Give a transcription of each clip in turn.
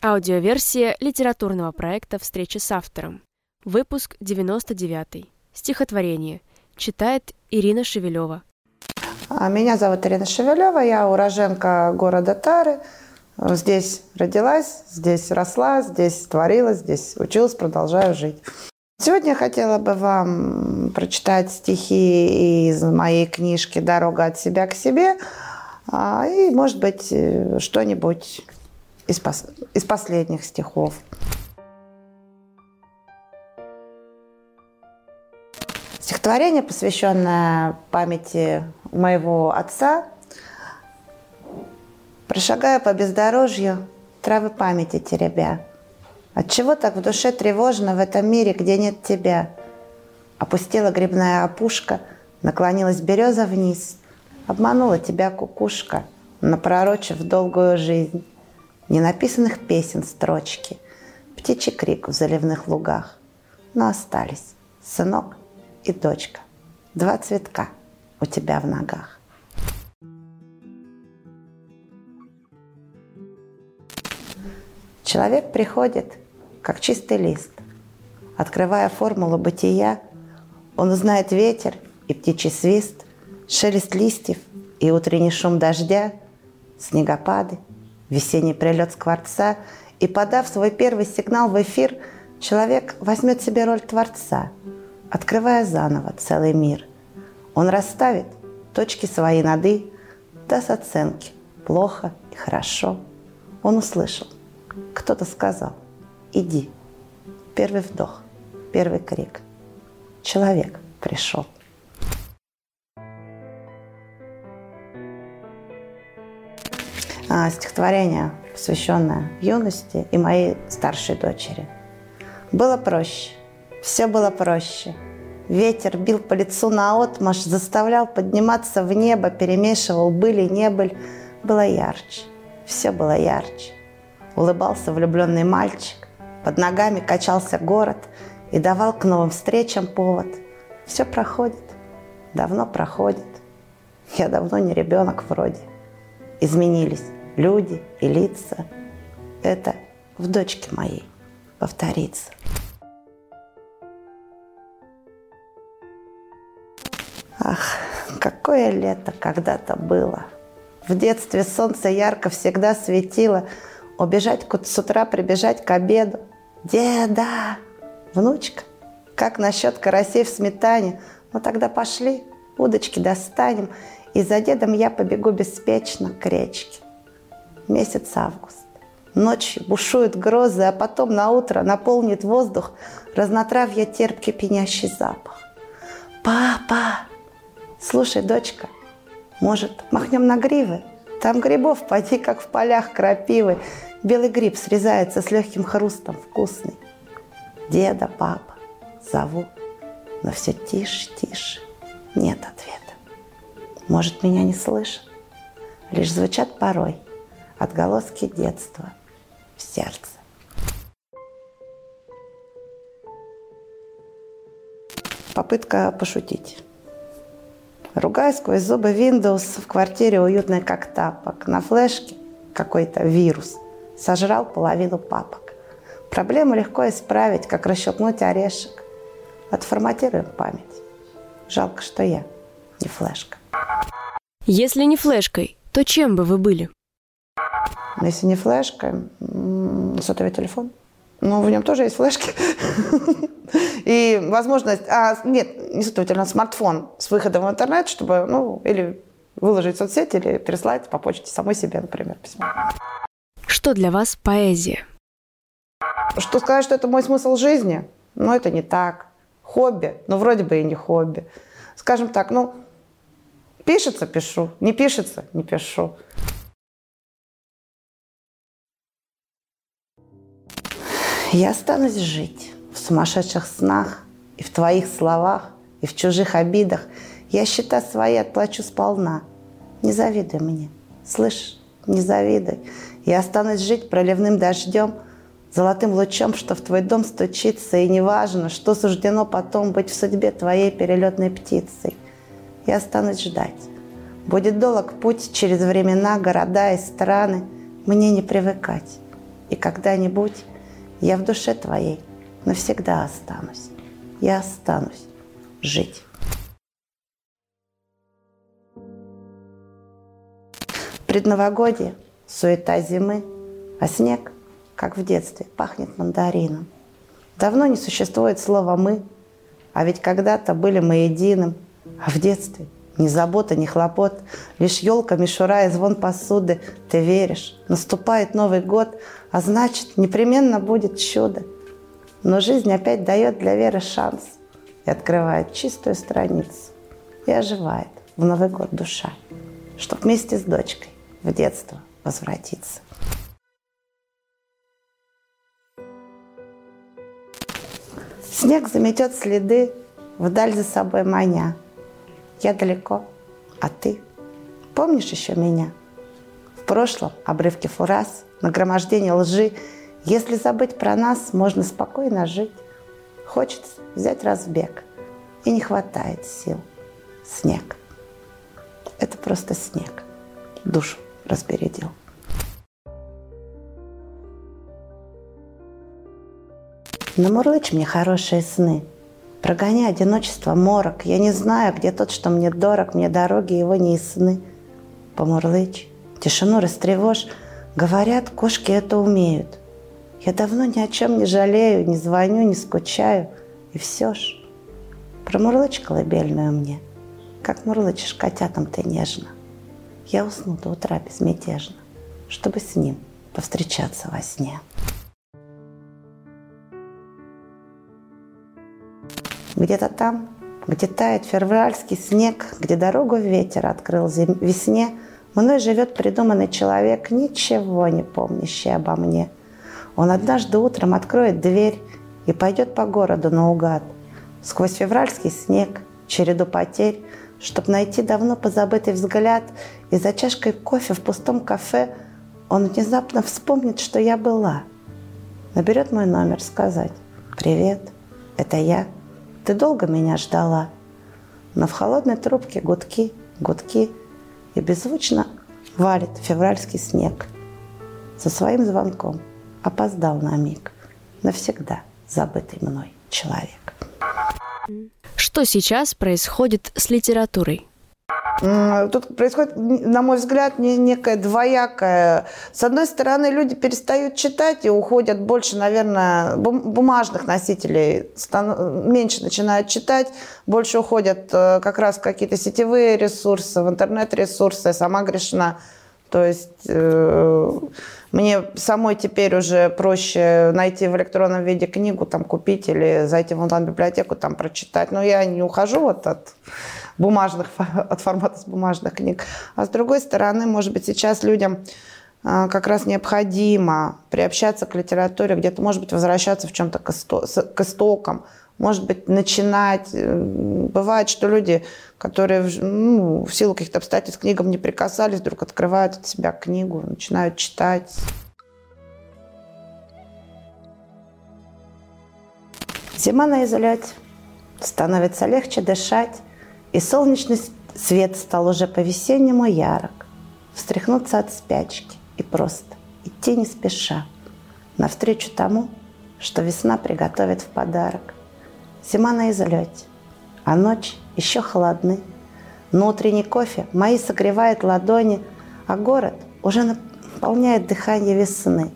Аудиоверсия литературного проекта «Встреча с автором». Выпуск 99. Стихотворение. Читает Ирина Шевелева. А, меня зовут Ирина Шевелева, я уроженка города Тары. Здесь родилась, здесь росла, здесь творила, здесь училась, продолжаю жить. Сегодня я хотела бы вам прочитать стихи из моей книжки «Дорога от себя к себе» а, и, может быть, э, что-нибудь из, пос из последних стихов. Стихотворение, посвященное памяти моего отца, Прошагая по бездорожью, травы памяти теребя. Отчего так в душе тревожно в этом мире, где нет тебя? Опустила грибная опушка, наклонилась береза вниз, Обманула тебя кукушка, напророчив долгую жизнь ненаписанных песен строчки, птичий крик в заливных лугах. Но остались сынок и дочка, два цветка у тебя в ногах. Человек приходит, как чистый лист. Открывая формулу бытия, он узнает ветер и птичий свист, шелест листьев и утренний шум дождя, снегопады весенний прилет скворца, и, подав свой первый сигнал в эфир, человек возьмет себе роль Творца, открывая заново целый мир. Он расставит точки свои над «и», даст оценки «плохо» и «хорошо». Он услышал, кто-то сказал «иди». Первый вдох, первый крик. Человек пришел. Стихотворение, посвященное юности и моей старшей дочери. Было проще, все было проще. Ветер бил по лицу на отмаш, заставлял подниматься в небо, перемешивал быль и небыль. Было ярче, все было ярче. Улыбался влюбленный мальчик, под ногами качался город и давал к новым встречам повод. Все проходит, давно проходит. Я давно не ребенок вроде. Изменились люди и лица. Это в дочке моей повторится. Ах, какое лето когда-то было. В детстве солнце ярко всегда светило. Убежать с утра, прибежать к обеду. Деда, внучка, как насчет карасей в сметане? Ну тогда пошли, удочки достанем, и за дедом я побегу беспечно к речке месяц август. Ночью бушуют грозы, а потом на утро наполнит воздух разнотравья терпкий пенящий запах. «Папа! Слушай, дочка, может, махнем на гривы? Там грибов поди, как в полях крапивы. Белый гриб срезается с легким хрустом, вкусный. Деда, папа, зову, но все тише, тише, нет ответа. Может, меня не слышат, лишь звучат порой – отголоски детства в сердце. Попытка пошутить. Ругая сквозь зубы Windows, в квартире уютной как тапок. На флешке какой-то вирус. Сожрал половину папок. Проблему легко исправить, как расщелкнуть орешек. Отформатируем память. Жалко, что я не флешка. Если не флешкой, то чем бы вы были? Если не флешка, сотовый телефон. Ну, в нем тоже есть флешки. И возможность... А, нет, не сотовый телефон, а смартфон с выходом в интернет, чтобы, ну, или выложить в соцсети, или переслать по почте самой себе, например, письмо. Что для вас поэзия? Что сказать, что это мой смысл жизни? Ну, это не так. Хобби, ну, вроде бы и не хобби. Скажем так, ну, пишется – пишу, не пишется – не пишу. Я останусь жить в сумасшедших снах и в твоих словах, и в чужих обидах. Я счета свои отплачу сполна. Не завидуй мне, слышь, не завидуй. Я останусь жить проливным дождем, золотым лучом, что в твой дом стучится, и неважно, что суждено потом быть в судьбе твоей перелетной птицей. Я останусь ждать. Будет долг путь через времена, города и страны. Мне не привыкать. И когда-нибудь я в душе твоей навсегда останусь. Я останусь жить. Предновогодье, суета зимы, а снег, как в детстве, пахнет мандарином. Давно не существует слова «мы», а ведь когда-то были мы единым, а в детстве ни забота, ни хлопот, лишь елка, мишура и звон посуды. Ты веришь, наступает Новый год, а значит, непременно будет чудо. Но жизнь опять дает для веры шанс и открывает чистую страницу. И оживает в Новый год душа, чтоб вместе с дочкой в детство возвратиться. Снег заметет следы, вдаль за собой маня. Я далеко, а ты? Помнишь еще меня? В прошлом обрывки фураз, нагромождение лжи. Если забыть про нас, можно спокойно жить. Хочется взять разбег, и не хватает сил. Снег. Это просто снег. Душу разбередил. Намурлычь мне хорошие сны. Прогоняй одиночество, морок. Я не знаю, где тот, что мне дорог, мне дороги его не ясны. Помурлычь, тишину растревожь. Говорят, кошки это умеют. Я давно ни о чем не жалею, не звоню, не скучаю. И все ж, промурлычь колыбельную мне, как мурлычешь котятам ты нежно. Я усну до утра безмятежно, чтобы с ним повстречаться во сне. Где-то там, где тает февральский снег, где дорогу ветер открыл зим... весне, мной живет придуманный человек, ничего не помнящий обо мне. Он однажды утром откроет дверь и пойдет по городу наугад, сквозь февральский снег, череду потерь, чтоб найти давно позабытый взгляд, и за чашкой кофе в пустом кафе он внезапно вспомнит, что я была. Наберет мой номер, сказать «Привет, это я». Ты долго меня ждала. Но в холодной трубке гудки, гудки, и беззвучно валит февральский снег. Со своим звонком опоздал на миг, навсегда забытый мной человек. Что сейчас происходит с литературой? Тут происходит, на мой взгляд, некая двоякая. С одной стороны, люди перестают читать и уходят больше, наверное, бумажных носителей, меньше начинают читать, больше уходят э, как раз в какие-то сетевые ресурсы, в интернет-ресурсы. сама грешна. То есть э, мне самой теперь уже проще найти в электронном виде книгу, там купить или зайти в онлайн-библиотеку, там прочитать. Но я не ухожу вот от бумажных, от формата с бумажных книг. А с другой стороны, может быть, сейчас людям а, как раз необходимо приобщаться к литературе, где-то, может быть, возвращаться в чем-то к, к истокам, может быть, начинать. Э, бывает, что люди, которые ну, в силу каких-то обстоятельств к книгам не прикасались, вдруг открывают от себя книгу, начинают читать. Зима на изолете. Становится легче дышать. И солнечный свет стал уже по-весеннему ярок. Встряхнуться от спячки и просто идти не спеша, навстречу тому, что весна приготовит в подарок. Зима на излете, а ночь еще холодны. Но утренний кофе мои согревает ладони, а город уже наполняет дыхание весны,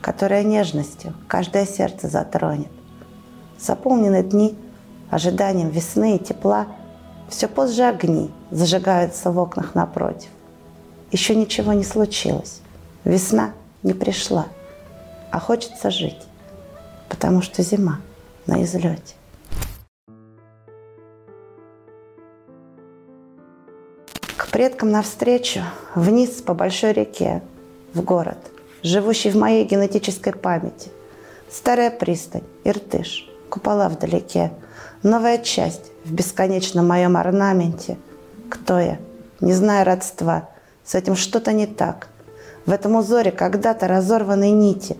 которая нежностью каждое сердце затронет. Заполнены дни ожиданием весны и тепла – все позже огни зажигаются в окнах напротив. Еще ничего не случилось. Весна не пришла, а хочется жить, потому что зима на излете. К предкам навстречу, вниз по большой реке, в город, живущий в моей генетической памяти. Старая пристань, Иртыш, купола вдалеке, новая часть в бесконечном моем орнаменте. Кто я? Не знаю родства. С этим что-то не так. В этом узоре когда-то разорванной нити.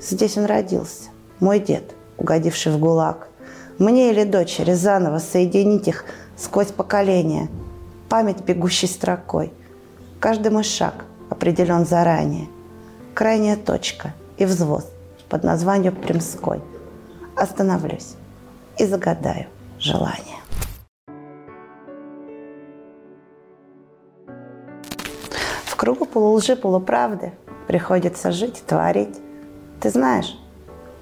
Здесь он родился. Мой дед, угодивший в ГУЛАГ. Мне или дочери заново соединить их сквозь поколения. Память, бегущей строкой. Каждый мой шаг определен заранее. Крайняя точка и взвоз под названием Примской. Остановлюсь и загадаю желание. В кругу полулжи, полуправды приходится жить, творить. Ты знаешь,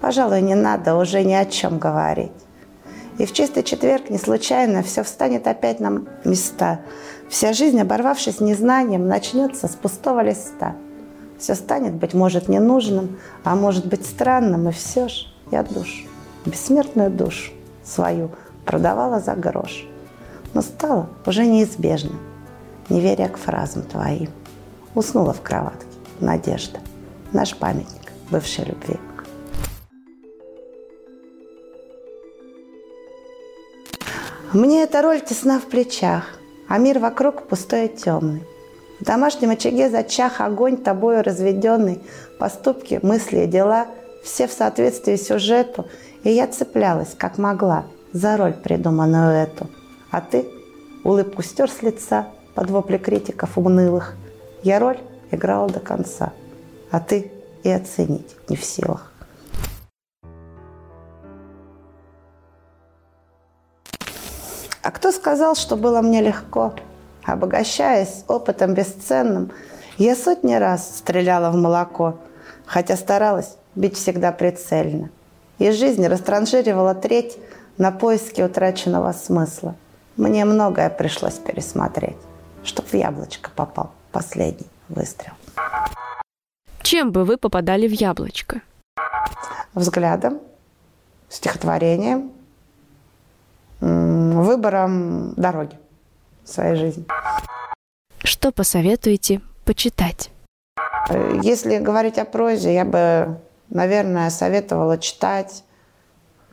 пожалуй, не надо уже ни о чем говорить. И в чистый четверг не случайно все встанет опять на места. Вся жизнь, оборвавшись незнанием, начнется с пустого листа. Все станет, быть может, ненужным, а может быть странным, и все ж я душу, бессмертную душу свою продавала за грош. Но стало уже неизбежно, не веря к фразам твоим. Уснула в кроватке надежда, наш памятник бывшей любви. Мне эта роль тесна в плечах, а мир вокруг пустой и темный. В домашнем очаге зачах огонь тобою разведенный, поступки, мысли и дела все в соответствии сюжету, и я цеплялась, как могла, за роль, придуманную эту. А ты улыбку стер с лица под вопли критиков унылых. Я роль играла до конца, а ты и оценить не в силах. А кто сказал, что было мне легко? Обогащаясь опытом бесценным, я сотни раз стреляла в молоко, хотя старалась бить всегда прицельно. И жизнь растранжиривала треть на поиски утраченного смысла. Мне многое пришлось пересмотреть, чтоб в яблочко попал последний выстрел. Чем бы вы попадали в яблочко? Взглядом, стихотворением, выбором дороги в своей жизни. Что посоветуете почитать? Э, если говорить о прозе, я бы, наверное, советовала читать,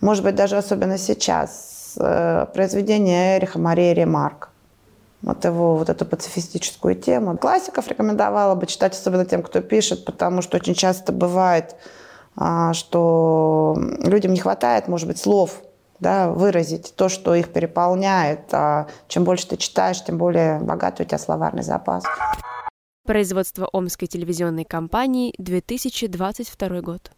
может быть, даже особенно сейчас, э, произведение Эриха Марии Ремарк. Вот его вот эту пацифистическую тему. Классиков рекомендовала бы читать, особенно тем, кто пишет, потому что очень часто бывает, а, что людям не хватает, может быть, слов да, выразить то, что их переполняет. А чем больше ты читаешь, тем более богатый у тебя словарный запас. Производство Омской телевизионной компании, 2022 год.